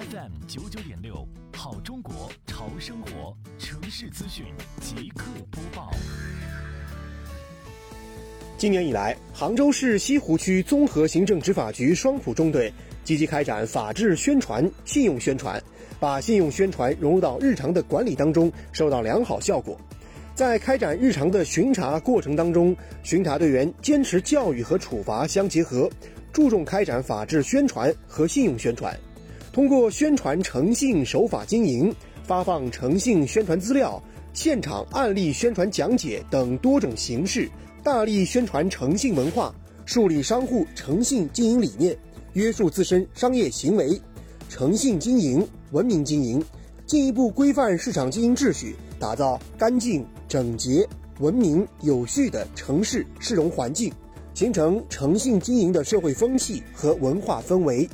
FM 九九点六，好中国潮生活城市资讯即刻播报。今年以来，杭州市西湖区综合行政执法局双浦中队积极开展法治宣传、信用宣传，把信用宣传融入到日常的管理当中，收到良好效果。在开展日常的巡查过程当中，巡查队员坚持教育和处罚相结合，注重开展法治宣传和信用宣传。通过宣传诚信、守法经营、发放诚信宣传资料、现场案例宣传讲解等多种形式，大力宣传诚信文化，树立商户诚信经营理念，约束自身商业行为，诚信经营、文明经营，进一步规范市场经营秩序，打造干净。整洁、文明、有序的城市市容环境，形成诚信经营的社会风气和文化氛围。